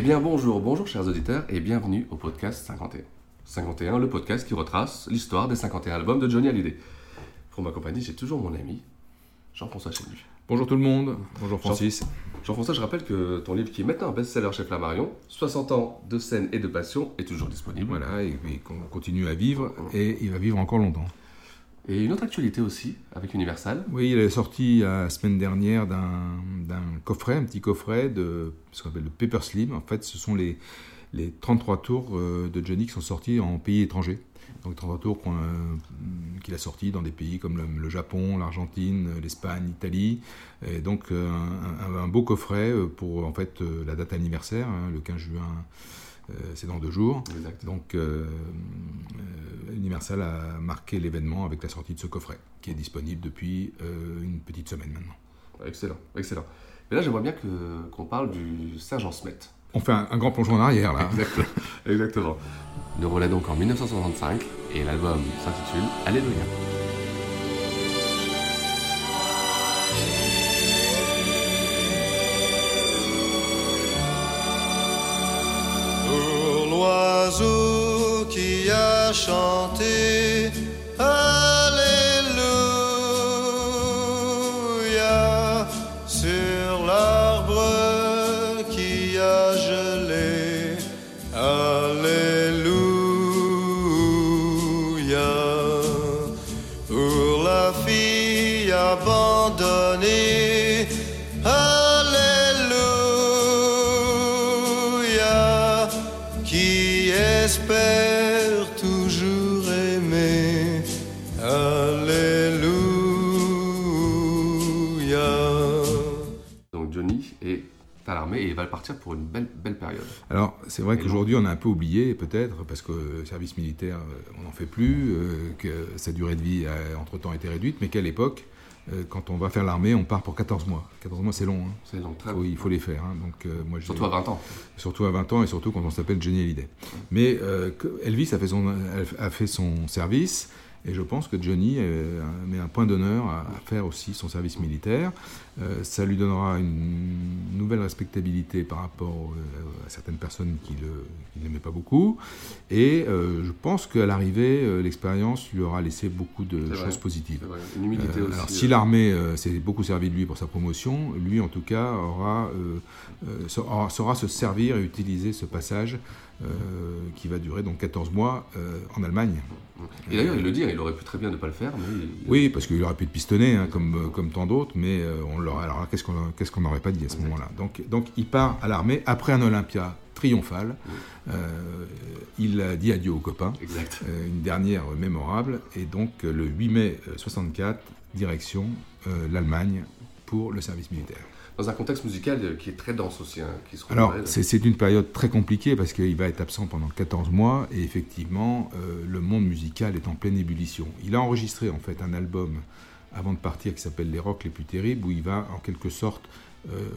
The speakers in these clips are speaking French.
Eh bien bonjour, bonjour chers auditeurs et bienvenue au podcast 51. 51, le podcast qui retrace l'histoire des 51 albums de Johnny Hallyday. Pour ma compagnie, j'ai toujours mon ami Jean-François Chenu. Bonjour tout le monde, bonjour Francis. Jean-François, je rappelle que ton livre qui est maintenant un best-seller chez Flammarion, 60 ans de scène et de passion, est toujours disponible. Voilà, et, et qu'on continue à vivre, et il va vivre encore longtemps. Et une autre actualité aussi, avec Universal. Oui, il est sorti la semaine dernière d'un coffret, un petit coffret de ce qu'on appelle le Paper Slim. En fait, ce sont les, les 33 tours euh, de Johnny qui sont sortis en pays étrangers. Donc 33 tours euh, qu'il a sortis dans des pays comme le, Japon, l'Argentine, l'Espagne, l'Italie. Et donc euh, un, un- beau coffret pour en fait la date anniversaire, hein, le 15 juin. Euh, c'est dans deux jours. Exact. Donc, euh, euh, Universal a marqué l'événement avec la sortie de ce coffret, qui est disponible depuis une petite semaine maintenant. Excellent, excellent. Et là, j'aimerais bien qu'on parle du Sergent Smet. On fait un, un grand plongeon en arrière, là. Exactement. Exactement. Nous relais donc en 1965 et l'album s'intitule Alléluia. L'oiseau qui a chanté. Alléluia qui espère toujours aimer Alléluia Donc Johnny est à l'armée et il va partir pour une belle, belle période. Alors, c'est vrai qu'aujourd'hui, on a un peu oublié, peut-être, parce que le service militaire, euh, on n'en fait plus, euh, que sa durée de vie a entre-temps été réduite, mais qu'à l'époque, quand on va faire l'armée, on part pour 14 mois. 14 mois, c'est long. hein. C'est très il faut les faire. hein. Donc, euh, moi, Surtout à 20 ans. Surtout à 20 ans et surtout quand on s'appelle Johnny Hallyday. Mais euh, Elvis a fait, son, a fait son service et je pense que Johnny euh, met un point d'honneur à, à faire aussi son service militaire. Euh, ça lui donnera une nouvelle respectabilité par rapport euh, à certaines personnes qui l'aimaient pas beaucoup. Et euh, je pense qu'à l'arrivée, l'expérience lui aura laissé beaucoup de vrai. choses positives. C'est vrai. Une humilité Euh, aussi. alors, si l'armée euh, s'est beaucoup servi de lui pour sa promotion, lui en tout cas aura, saura, saura se servir et utiliser ce passage qui va durer donc 14 mois en Allemagne. Et d'ailleurs, il le dit, hein, il aurait pu très bien ne pas le faire, mais il- Oui, parce qu'il aurait pu te pistonner hein, comme, comme tant d'autres, mais on. Alors qu'est-ce qu'on qu'est-ce qu'on n'aurait pas dit à ce moment-là? Donc, donc il part à l'armée après un Olympia triomphal. Euh, il a dit adieu aux copains. Exact. Euh, une dernière mémorable. Et donc le 8 mai euh, 64, direction euh, l'Allemagne pour le service militaire. Dans un contexte musical qui est très dense aussi, hein, qui se Alors, c'est c'est une période très compliquée parce qu'il va être absent pendant 14 mois et effectivement, euh, le monde musical est en pleine ébullition. Il a enregistré en fait un album avant de partir qui s'appelle Les Rocks les plus terribles où il va en quelque sorte euh,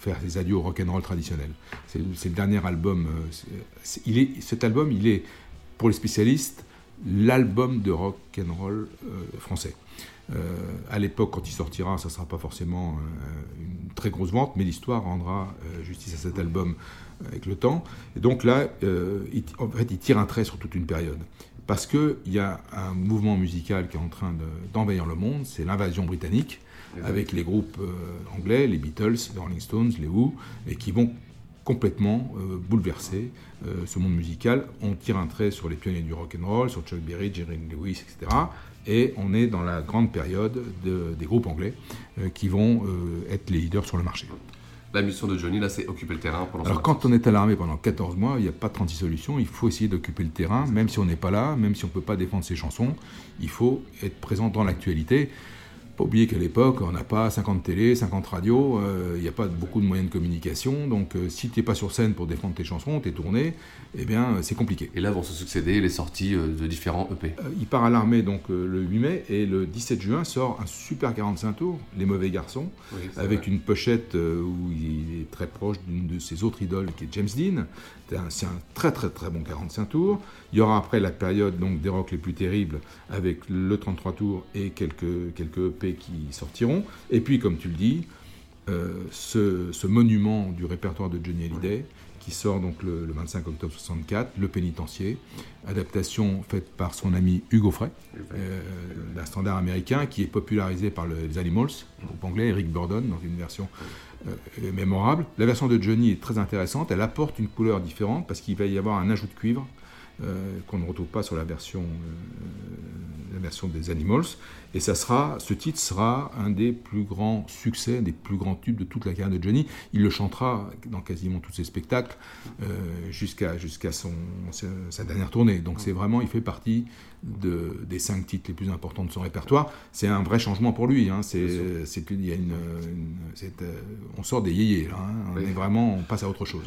faire ses adieux au rock'n'roll traditionnel. C'est le- dernier album. euh, il est, cet album, il est, pour les spécialistes, l'album de rock'n'roll euh, français. Euh, à l'époque, quand il sortira, ça ne sera pas forcément une très grosse vente, mais l'histoire rendra justice à cet album avec le temps. Et donc là, en fait, il tire un trait sur toute une période. Parce qu'il y a un mouvement musical qui est en train de- d'envahir le monde, c'est l'invasion britannique, avec les groupes euh, anglais, les Beatles, les Rolling Stones, les Who, et qui vont complètement bouleversé ce monde musical. On tire un trait sur les pionniers du rock and roll, sur Chuck Berry, Jerry Lewis, etc. Et on est dans la grande période des groupes anglais qui vont être les leaders sur le marché. La mission de Johnny, là, c'est occuper le terrain pendant Alors, quand on est à l'armée pendant 14 mois, il n'y a pas 36 solutions. Il faut essayer d'occuper le terrain, même si on n'est pas là, même si on ne peut pas défendre ses chansons. Il faut être présent dans l'actualité pas oublier qu'à l'époque, on n'a pas 50 télé, 50 radios, euh, il n'y a pas beaucoup de moyens de communication. Donc, euh, si tu n'es pas sur scène pour défendre tes chansons, tes tournées, eh bien, c'est compliqué. Et là vont se succéder les sorties euh, de différents EP. il part à l'armée donc le 8 mai et le 17 juin sort un super 45 tours, Les Mauvais Garçons, avec une pochette où il est très proche d'une de ses autres idoles qui est James Dean. C'est un très très très bon 45 tours. Il y aura après la période donc, des rocks les plus terribles avec le 33 tours et quelques, quelques EP qui sortiront. Et puis, comme tu le dis, euh, ce, monument du répertoire de Johnny Hallyday qui sort donc le, 25 octobre 64, Le Pénitencier, adaptation faite par son ami Hugo Frey, euh, d'un standard américain qui est popularisé par les Animals, groupe anglais, Eric Burdon, dans une version euh, mémorable. La version de Johnny est très intéressante, elle apporte une couleur différente parce qu'il va y avoir un ajout de cuivre euh, qu'on ne retrouve pas sur la version, la version des Animals. Et ça sera, ce titre sera un des plus grands succès, des plus grands tubes de toute la carrière de Johnny. Il le chantera dans quasiment tous ses spectacles euh, jusqu'à jusqu'à son sa, dernière tournée. Donc c'est vraiment, il fait partie de, des cinq titres les plus importants de son répertoire. C'est un vrai changement pour lui. Hein. C'est, il y a une, euh, on sort des yéyés. Hein. On est vraiment, on passe à autre chose.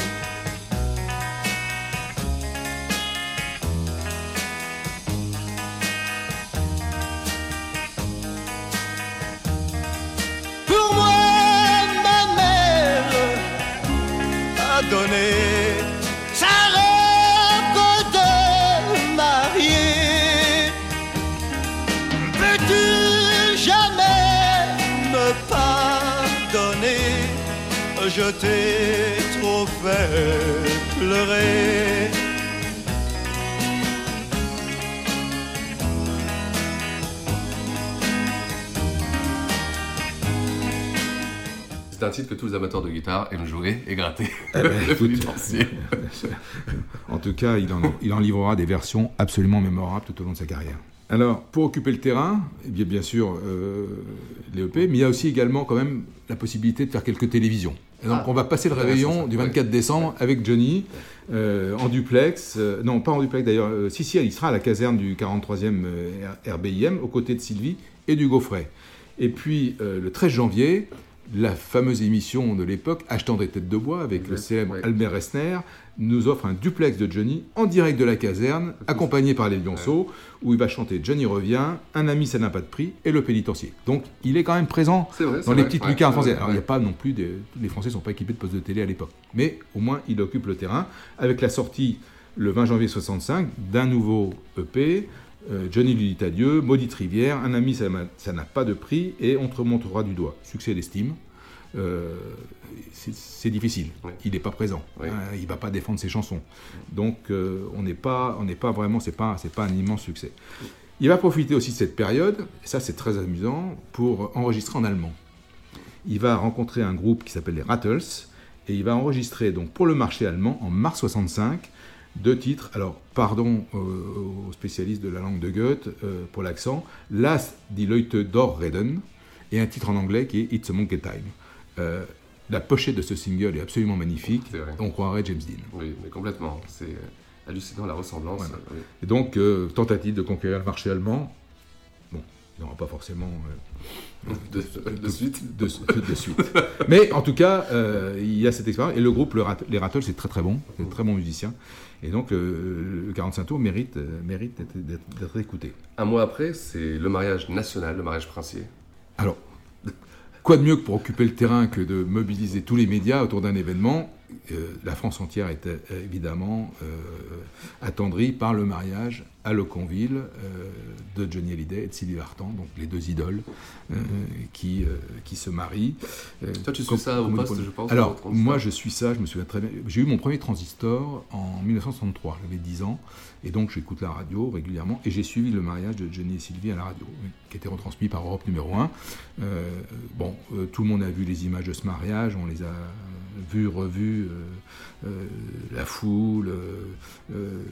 Sa robe de mariée. Peux-tu jamais me pardonner? Je t'ai trop fait pleurer. C'est un titre que tous les amateurs de guitare aiment jouer et gratter. Eh ben, en tout cas, il en, il en, livrera des versions absolument mémorables tout au long de sa carrière. Alors, pour occuper le terrain, eh bien, bien sûr, euh, les EP, mais il y a aussi également quand même la possibilité de faire quelques télévisions. donc, ah, on va passer le réveillon du 24 décembre avec Johnny euh, en duplex. Euh, non, pas en duplex d'ailleurs. si, si, il sera à la caserne du 43e RBIM aux côtés de Sylvie et du Gaufret. Et puis, le 13 janvier, la fameuse émission de l'époque, Achetant des têtes de bois, avec le célèbre Albert Resner, nous offre un duplex de Johnny en direct de la caserne, accompagné par les Lionceaux, où il va chanter Johnny revient, Un ami ça n'a pas de prix et Le pénitencier. Donc il est quand même présent dans les petites lucarnes françaises. Alors il n'y a pas non plus, des... les Français ne sont pas équipés de postes de télé à l'époque, mais au moins il occupe le terrain, avec la sortie le 20 janvier 65 d'un nouveau EP, Johnny lui dit adieu, Maudite rivière, un ami ça n'a pas de prix et on te remontera du doigt. Succès d'estime. Euh, c'est difficile. Il n'est pas présent. Hein, il ne va pas défendre ses chansons. Donc euh, on n'est pas, on n'est pas vraiment, c'est pas, c'est pas un immense succès. Il va profiter aussi de cette période, et ça c'est très amusant, pour enregistrer en allemand. Il va rencontrer un groupe qui s'appelle les Rattles et il va enregistrer donc pour le marché allemand en mars 65 deux titres. Alors, pardon aux spécialistes de la langue de Goethe euh, pour l'accent. Las die Leute dort reden et un titre en anglais qui est It's a Monkey Time. Euh, la pochette de ce single est absolument magnifique. On croirait James Dean. Oui, mais complètement. C'est euh, hallucinant la ressemblance. Et donc, tentative de conquérir le marché allemand. Il n'y aura pas forcément de, suite. De, suite. Mais en tout cas, il y a cette expérience. Et le groupe, les Rattles, c'est très très bon. C'est très bon musicien. Et donc, le 45 tours mérite, euh, mérite d'être écouté. Un mois après, c'est le mariage national, le mariage princier. Alors, quoi de mieux que pour occuper le terrain que de mobiliser tous les médias autour d'un événement euh, la France entière était évidemment euh, attendrie par le mariage à Loconville euh, de Johnny Hallyday et de Sylvie Vartan, donc les deux idoles qui, qui se marient. Toi, tu suis ça au poste, je pense Alors, moi, je suis ça, je me souviens très bien. J'ai eu mon premier transistor en 1963, j'avais 10 ans, et donc j'écoute la radio régulièrement, et j'ai suivi le mariage de Johnny et Sylvie à la radio, qui était retransmis par Europe numéro 1. bon, tout le monde a vu les images de ce mariage, on les a vu, revu euh, euh, la foule, euh,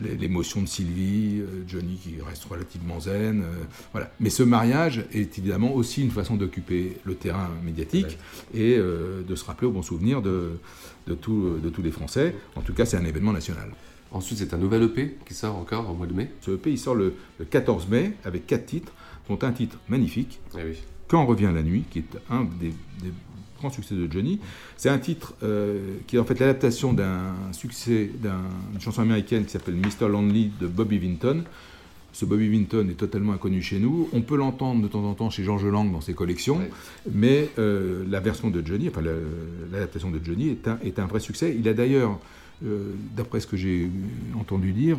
l'émotion de Sylvie, Johnny qui reste relativement zen. voilà. Mais ce mariage est évidemment aussi une façon d'occuper le terrain médiatique et de se rappeler au bon souvenir de, de, de tous les Français. En tout cas, c'est un événement national. Ensuite, c'est un nouvel EP qui sort encore au mois de mai. Ce EP, il sort le, 14 mai avec quatre titres, dont un titre magnifique, eh Quand revient la nuit, qui est un des succès de Johnny. C'est un titre euh, qui est en fait l'adaptation d'un succès d'une chanson américaine qui s'appelle Mr. Lonely de Bobby Vinton. Ce Bobby Vinton est totalement inconnu chez nous. On peut l'entendre de temps en temps chez Georges Lang dans ses collections, mais euh, la version de Johnny, enfin l'adaptation de Johnny est un, est un, vrai succès. Il a d'ailleurs, euh, d'après ce que j'ai entendu dire,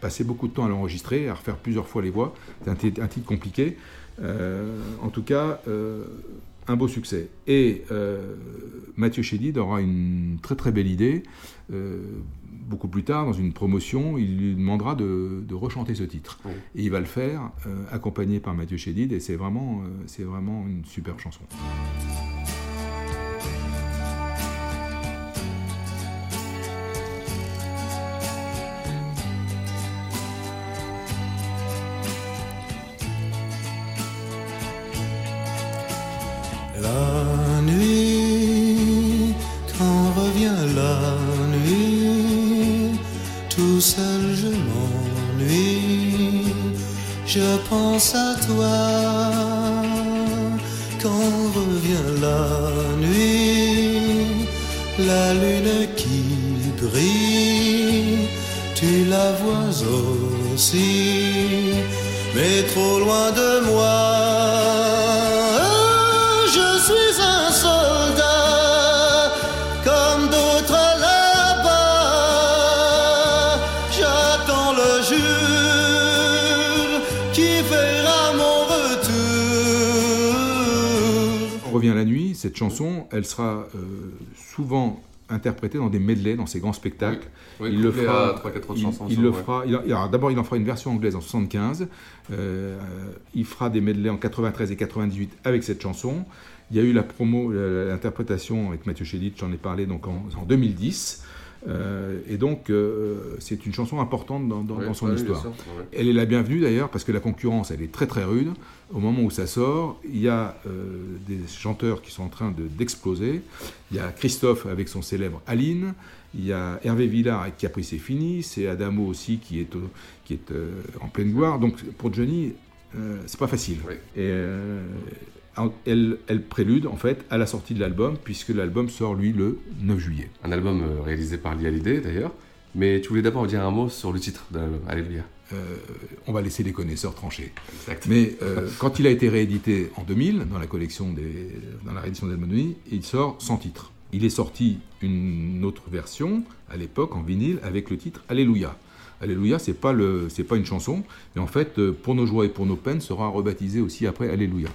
passé beaucoup de temps à l'enregistrer, à refaire plusieurs fois les voix. C'est un, un, titre compliqué. en tout cas, un beau succès. Et euh, Mathieu Chédid aura une très très belle idée. Euh, beaucoup plus tard, dans une promotion, il lui demandera de, rechanter ce titre. Et il va le faire, euh, accompagné par Mathieu Chédid, et c'est vraiment, c'est vraiment une super chanson. Pense à toi quand revient la nuit, la lune qui brille, tu la vois aussi, mais trop loin de moi. Cette chanson, elle sera euh, souvent interprétée dans des medleys, dans ses grands spectacles. Oui, il le fera. à 3, 4 autres il, chansons, il le ouais. fera. D'abord, il en fera une version anglaise en 75. Euh, il fera des medleys en 93 et 98 avec cette chanson. Il y a eu la promo, l'interprétation avec Mathieu Chédid, j'en ai parlé donc en, en 2010. Euh, et donc, euh, c'est une chanson importante dans, dans- Ouais, dans son histoire. sûr. Elle est la bienvenue d'ailleurs parce que la concurrence, elle est très très rude. Au moment où ça sort, il y a euh, des chanteurs qui sont en train de- d'exploser. il y a Christophe avec son célèbre Aline. Il y a Hervé Villard avec Caprice c'est fini. C'est Adamo aussi qui est, qui est en pleine gloire. Donc pour Johnny, euh, c'est pas facile. Et euh, elle, elle prélude en fait à la sortie de l'album puisque l'album sort lui le 9 juillet. Un album euh, réalisé par Lee Hallyday d'ailleurs. Mais tu voulais d'abord dire un mot sur le titre de l'album, Alléluia. Euh, on va laisser les connaisseurs trancher. Mais euh, quand il a été réédité en 2000, dans la collection des, dans la réédition d'Albanoui, il sort sans titre. Il est sorti une autre version à l'époque en vinyle avec le titre Alléluia. Alléluia, c'est pas le, c'est pas une chanson, mais en fait, pour nos joies et pour nos peines, sera rebaptisé aussi après Alléluia.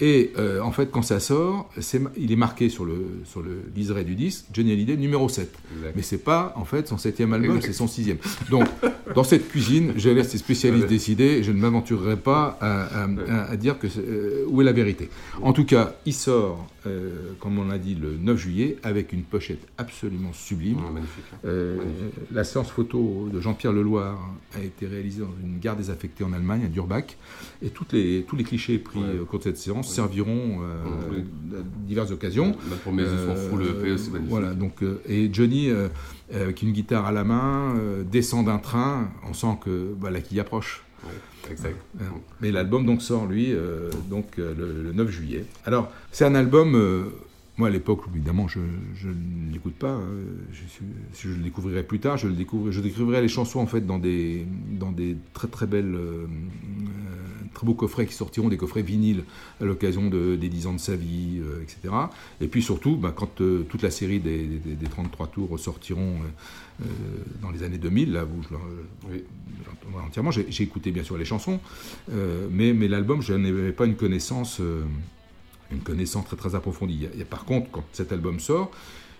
Et euh, en fait, quand ça sort, il est marqué sur le, sur le liseré du disque, Johnny Hallyday numéro 7. Mais c'est pas, en fait, son septième album, Exact. c'est son sixième. Donc, dans cette cuisine, je laisse les spécialistes décider, je ne m'aventurerai pas à, à- à- à dire que euh, où est la vérité. En tout cas, il sort, euh, comme on l'a dit, le 9 juillet, avec une pochette absolument sublime. magnifique. Euh, La séance photo de Jean-Pierre Leloir a été réalisée dans une gare désaffectée en Allemagne, à Durbach, et toutes les, tous les clichés pris au cours de cette séance serviront euh, à diverses occasions. Yeux sont fous, le EP, c'est magnifique. Voilà, donc, euh, et Johnny, euh, avec une guitare à la main, descend d'un train, on sent que bah, la quille approche. exact. Mais l'album donc sort lui euh, donc euh, le, le 9 juillet. Alors c'est un album. euh, moi à l'époque évidemment je, je ne l'écoute pas. hein, je, suis- je le découvrirai plus tard, je le découvre, je découvrirai les chansons en fait dans des dans des très très belles très beaux coffrets qui sortiront, des coffrets vinyles à l'occasion de, des 10 ans de sa vie, euh, etc. Et puis surtout, bah, quand euh, toute la série des, des- des 33 tours sortiront euh, dans les années 2000, là où je entièrement, j'ai écouté bien sûr les chansons, mais, mais l'album, je n'avais pas une connaissance, une connaissance très très approfondie. Par contre, quand cet album sort,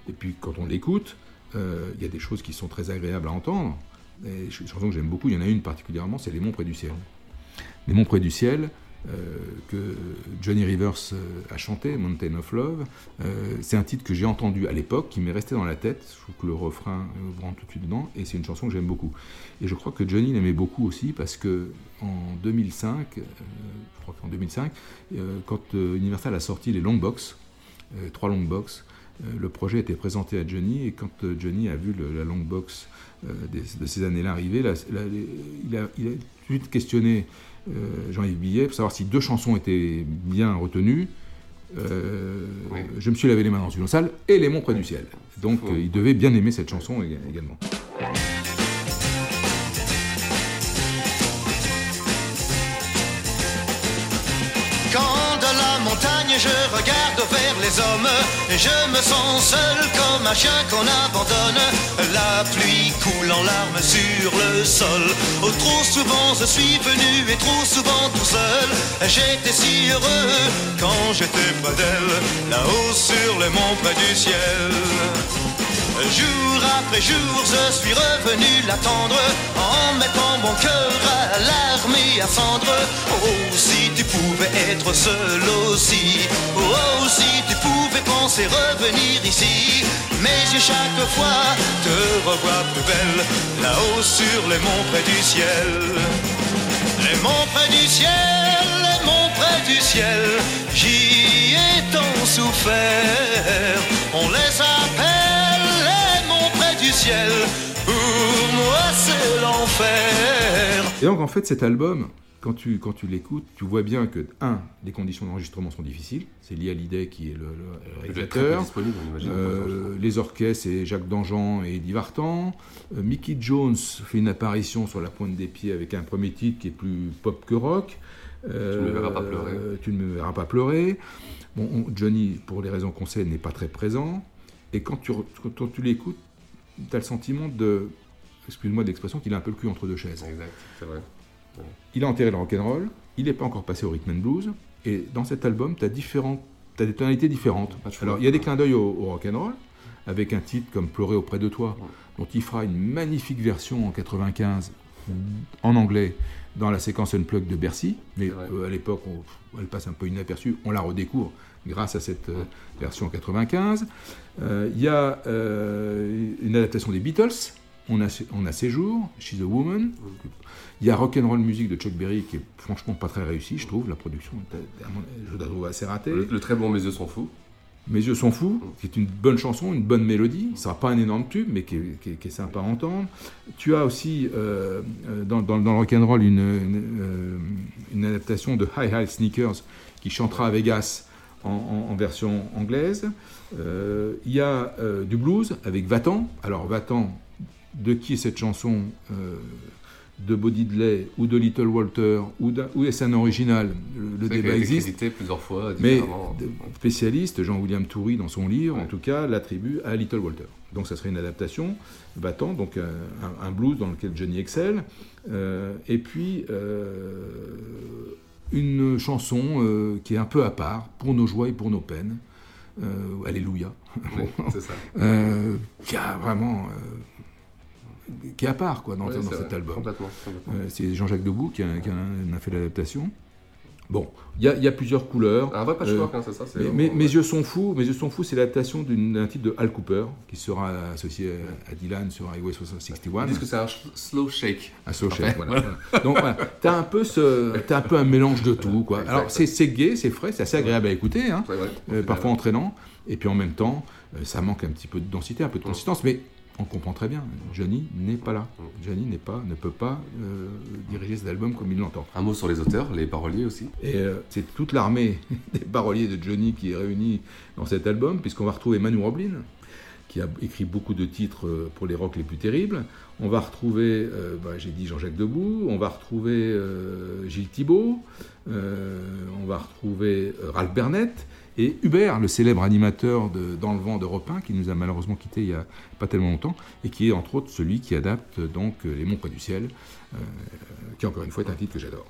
et puis quand on l'écoute, il y a des choses qui sont très agréables à entendre. Des chansons que j'aime beaucoup, il y en a une particulièrement, c'est Les Monts près du ciel. Les Monts près du ciel, euh, que Johnny Rivers euh, a chanté, Mountain of Love. Euh, c'est un titre que j'ai entendu à l'époque, qui m'est resté dans la tête. Je trouve que le refrain rentre tout de suite dedans, et c'est une chanson que j'aime beaucoup. Et je crois que Johnny l'aimait beaucoup aussi parce que en 2005, euh, je crois qu'en 2005, euh, quand Universal a sorti les long box, trois long box, le projet été présenté à Johnny et quand Johnny a vu la long box de ces années-là arriver, il, a, il a tout de suite questionné Jean-Yves Billet pour savoir si deux chansons étaient bien retenues. Euh, Je me suis lavé les mains dans une sale et Les Monts près du ciel. Donc euh, il devait bien aimer cette chanson ég- également. Quand de la montagne je regarde vers les hommes, je me sens seul comme un chien qu'on abandonne. La pluie coule en larmes sur Oh, trop souvent je suis venu et trop souvent tout seul. J'étais si heureux quand j'étais près d'elle, là-haut sur les monts près du ciel. Jour après jour, je suis revenu l'attendre en mettant mon cœur à l'armée à cendre. Oh, si tu pouvais être seul aussi. Oh, si tu pouvais penser revenir ici. Mes yeux chaque fois te revoient plus belle là-haut sur les monts près du ciel. Les monts près du ciel, les monts près du ciel, j'y ai tant souffert. Et donc en fait cet album, quand tu, quand tu l'écoutes, tu vois bien que, un, les conditions d'enregistrement sont difficiles, c'est lié à l'idée qui est le, le- réalisateur, Euh, les orchestres, c'est Jacques Dangean et Eddie Vartan, Euh, Mickey Jones fait une apparition sur la pointe des pieds avec un premier titre qui est plus pop que rock. Euh, Tu ne me verras pas pleurer. Tu ne me verras pas pleurer. Bon, on- Johnny, pour les raisons qu'on sait, n'est pas très présent. Et quand tu, quand tu l'écoutes, tu as le sentiment de, excuse-moi de l'expression, qu'il a un peu le cul entre deux chaises. Exact, c'est vrai. Ouais. Il a enterré le rock'n'roll, il n'est pas encore passé au rhythm and blues, et dans cet album, tu as, des tonalités différentes. Alors, il y a des clins d'œil au, au rock'n'roll, avec un titre comme Pleurer auprès de toi, dont il fera une magnifique version en 95 en anglais dans la séquence Unplugged de Bercy, mais euh, à l'époque, elle passe un peu inaperçue, on la redécouvre grâce à cette euh, version en 95. Euh, Il y a euh, une adaptation des Beatles, on a, on a Séjour, She's a Woman. Il y a Rock'n'Roll Music de Chuck Berry qui est franchement pas très réussi, je trouve. La production, je la trouve assez ratée. Le, le très bon Mes yeux sont fous. Mes yeux sont fous, qui est une bonne chanson, une bonne mélodie. Ce sera pas un énorme tube, mais qui est, qui est- qui est sympa à entendre. Tu as aussi euh, euh, dans, dans, dans le rock'n'roll une, une, euh, une adaptation de High High Sneakers qui chantera à Vegas en, en- en version anglaise. Euh, Il y a euh, du blues avec Vatan. Alors Vatan, de qui est cette chanson euh, de Bo Diddley ou de Little Walter ou, est-ce un original? Le, débat qu'elle a été existe. plusieurs fois, Mais spécialiste, Jean-William Toury, dans son livre, en tout cas, l'attribue à Little Walter. Donc ça serait une adaptation, battant, donc un, un- blues dans lequel Johnny excelle. Euh, et puis, euh, une chanson euh, qui est un peu à part, pour nos joies et pour nos peines. Euh, Alléluia. Oui, c'est ça. Euh, qui a vraiment... euh, qui est à part quoi, dans, Ouais, dans c'est cet vrai, album. complètement, complètement. Euh, c'est Jean-Jacques Debout qui, a, qui a fait l'adaptation. Bon, il y, a- il y a plusieurs couleurs. Un vrai patchwork, hein, c'est ça, mais- mais- Mes yeux sont fous. Mes yeux sont fous, c'est l'adaptation d'un titre de Al Cooper qui sera associé à, à Dylan sur Highway 61. Ils disent que c'est un slow shake. Un slow shake, voilà. voilà. Donc voilà, t'as un peu ce, t'as un peu un mélange de tout, quoi. Exact. Alors c'est gai, c'est frais, c'est assez agréable à écouter, hein. Euh, parfois entraînant, et puis en même temps, euh, ça manque un petit peu de densité, un peu de consistance, mais on comprend très bien. Johnny n'est pas là. Johnny n'est pas, ne peut pas euh, diriger cet album comme il l'entend. Un mot sur les auteurs, les paroliers aussi. Et euh, c'est toute l'armée des paroliers de Johnny qui est réunie dans cet album, puisqu'on va retrouver Manu Roblin, qui a écrit beaucoup de titres euh, pour les rocs les plus terribles. On va retrouver, euh, bah, j'ai dit Jean-Jacques Debout, on va retrouver Gilles Thibault, on va retrouver Ralph Bernett et Hubert, le célèbre animateur de Dans le vent d'Europe 1, qui nous a malheureusement quittés il n'y a pas tellement longtemps, et qui est entre autres celui qui adapte donc euh, Les Monts près du ciel, euh, qui encore une fois est un titre que j'adore.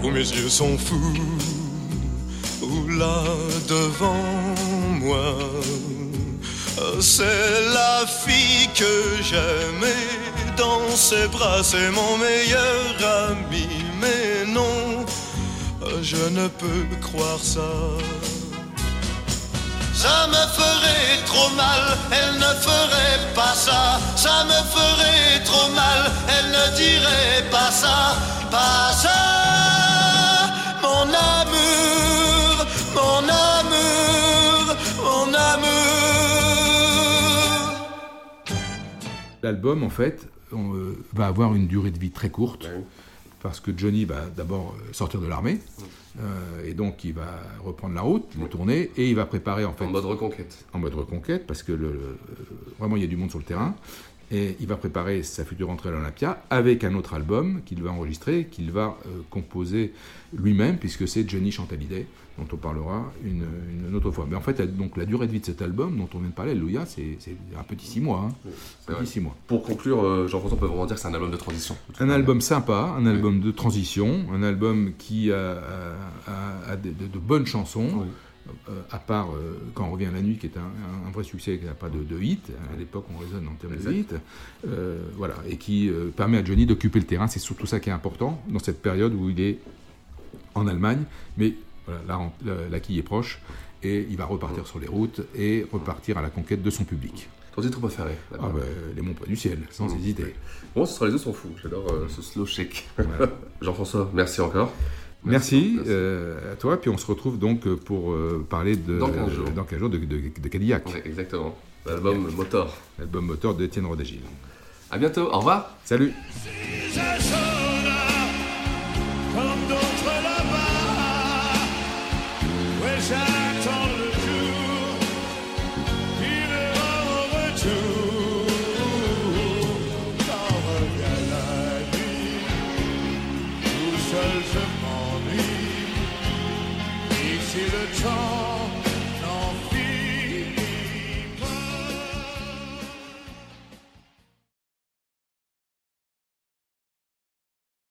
où mes yeux sont fous, où là devant moi, c'est la fille que j'aimais dans ses bras, c'est mon meilleur ami, mais non, je ne peux croire ça. Ça me ferait trop mal, elle ne ferait pas ça. Ça me ferait trop mal, elle ne dirait pas ça, pas ça. Mon amour, mon amour, mon amour. L'album, en fait, on, euh, va avoir une durée de vie très courte, parce que Johnny va d'abord euh, sortir de l'armée, euh, et donc il va reprendre la route, les tournées, et il va préparer en fait... En mode reconquête. En mode reconquête, parce que le, le- vraiment il y a du monde sur le terrain, et il va préparer sa future entrée à l'Olympia avec un autre album qu'il va enregistrer, qu'il va composer lui-même, puisque c'est Johnny Chantalidé, dont on parlera une, une autre fois. Mais en fait, donc, la durée de vie de cet album, dont on vient de parler, Alléluia, c'est c'est un petit six mois. hein. Petit six mois. Pour conclure, euh, Jean-François, on peut vraiment dire que c'est un album de transition. Un album sympa, un album de transition, un album qui a, a- a- a de, de- de bonnes chansons, euh, à part euh, Quand on revient la nuit, qui est un, vrai succès, qui n'a pas de, de hit. À l'époque, on raisonne en termes de hit. Euh, voilà, et qui permet à Johnny d'occuper le terrain. C'est surtout ça qui est important dans cette période où il est en Allemagne. Mais voilà, la, ren- la- la quille est proche. Et il va repartir sur les routes et repartir à la conquête de son public. Ton titre préféré Ah ben, Les Monts près du ciel, sans Mmh. hésiter. Bon, ce sera les deux sont fous. J'adore euh, ce slow shake. Jean-François, merci encore. Merci, euh, à toi. Puis on se retrouve donc euh, pour euh, parler de, Dans 15 jours. dans 15 jours de, de- de Cadillac. Ouais, exactement. L'album Motor. L'album moteur d'Étienne Rodagil. À bientôt, au revoir. Salut.